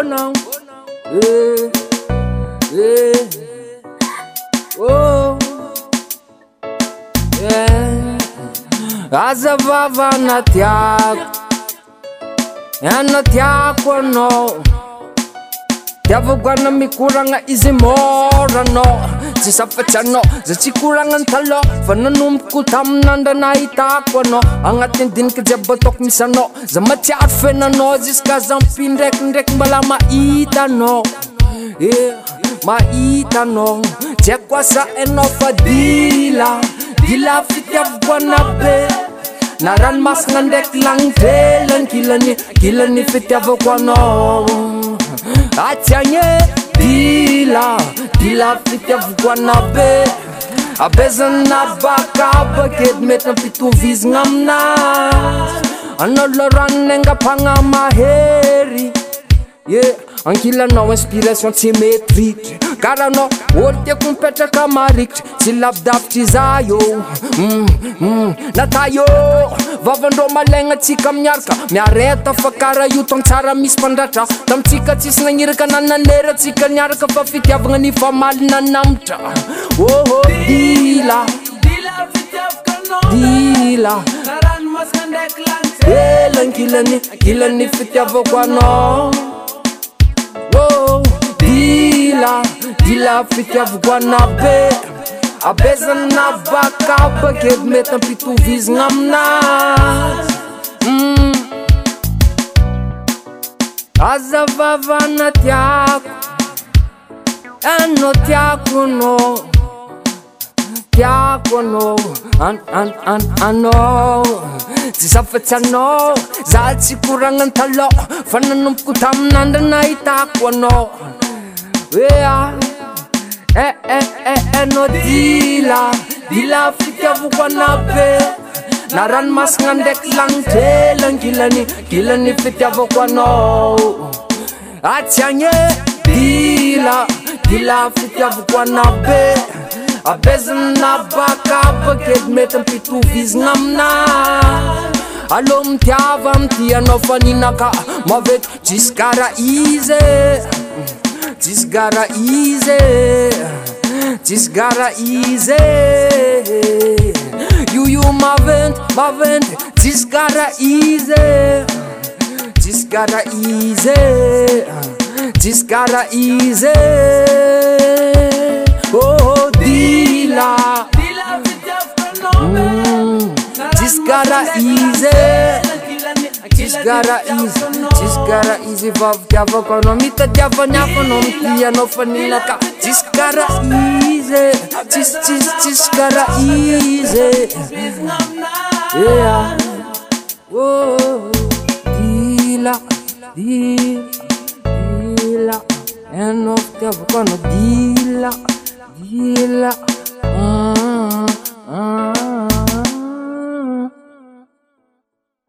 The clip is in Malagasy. anao eh, eh. oh. eh. azavava ana tiako ana tiako anao diavako ana mikoragna izy môra anao tsysafatsyanao za tsy koranany tala fa nanomboko taminandranahitako anao anatinydiniky jibbatako misy anao za matsiary fenanao jusqazampindraikyndraiky mbala mahitanao e mahitanao jya koasaanao fa dila dila fitiavako anabe na ranomasana ndraiky lanidelankilany kilany fitiavako anao ayanye ila dilavity tiavokoana be abezanyna bakabakedy metry ampitovizana aminazy anao laranonangampahna mahery e ankilanao inspiration symétrike karaha anao olo tiako mipetraka marikitra tsy lavidavitra iza om mm, mm, natayô vavandreo malaigna tsika amin'ny araka miareta fakarah iotantsara misy fandratra tamitsika tsisy naniraka nananerytsika niaraka fa fitiavagna ny famalinanamatra ôô ilailaelangilany kilany fitiavako anao ô dila dila fitiavako anabe abezana mm. na baka bakey mety ampitovy izignaaminazy azavavana tiako anao tiako anao tiako anao anaoan anao tsy zafatsy anao zah tsykoranan talako fa nanompoko taminandraanahitako anao ea eeenao eh, eh, eh, dila dila fitiavako anabe na ranomasagnandraiky zanydrelangilany gilany fitiavako anao atsyagn e dila dila fitiavako anabe apezana na bakabakely mety mpitovy izana amina allô mitiava amidy anao faninaka mavety juskara izy Just gotta easy, just gotta easy. You you my vent, my vent, just gotta easy, just gotta easy, just gotta easy. Oh, Dila, Dila, mm, just gotta easy. tsisykara izy isykara izy vavidiavakanao mitadiafaniafanao mi anao fanenaka sisykara izy sistsiskara izy dila diila anao ftiavakana oh, dila dila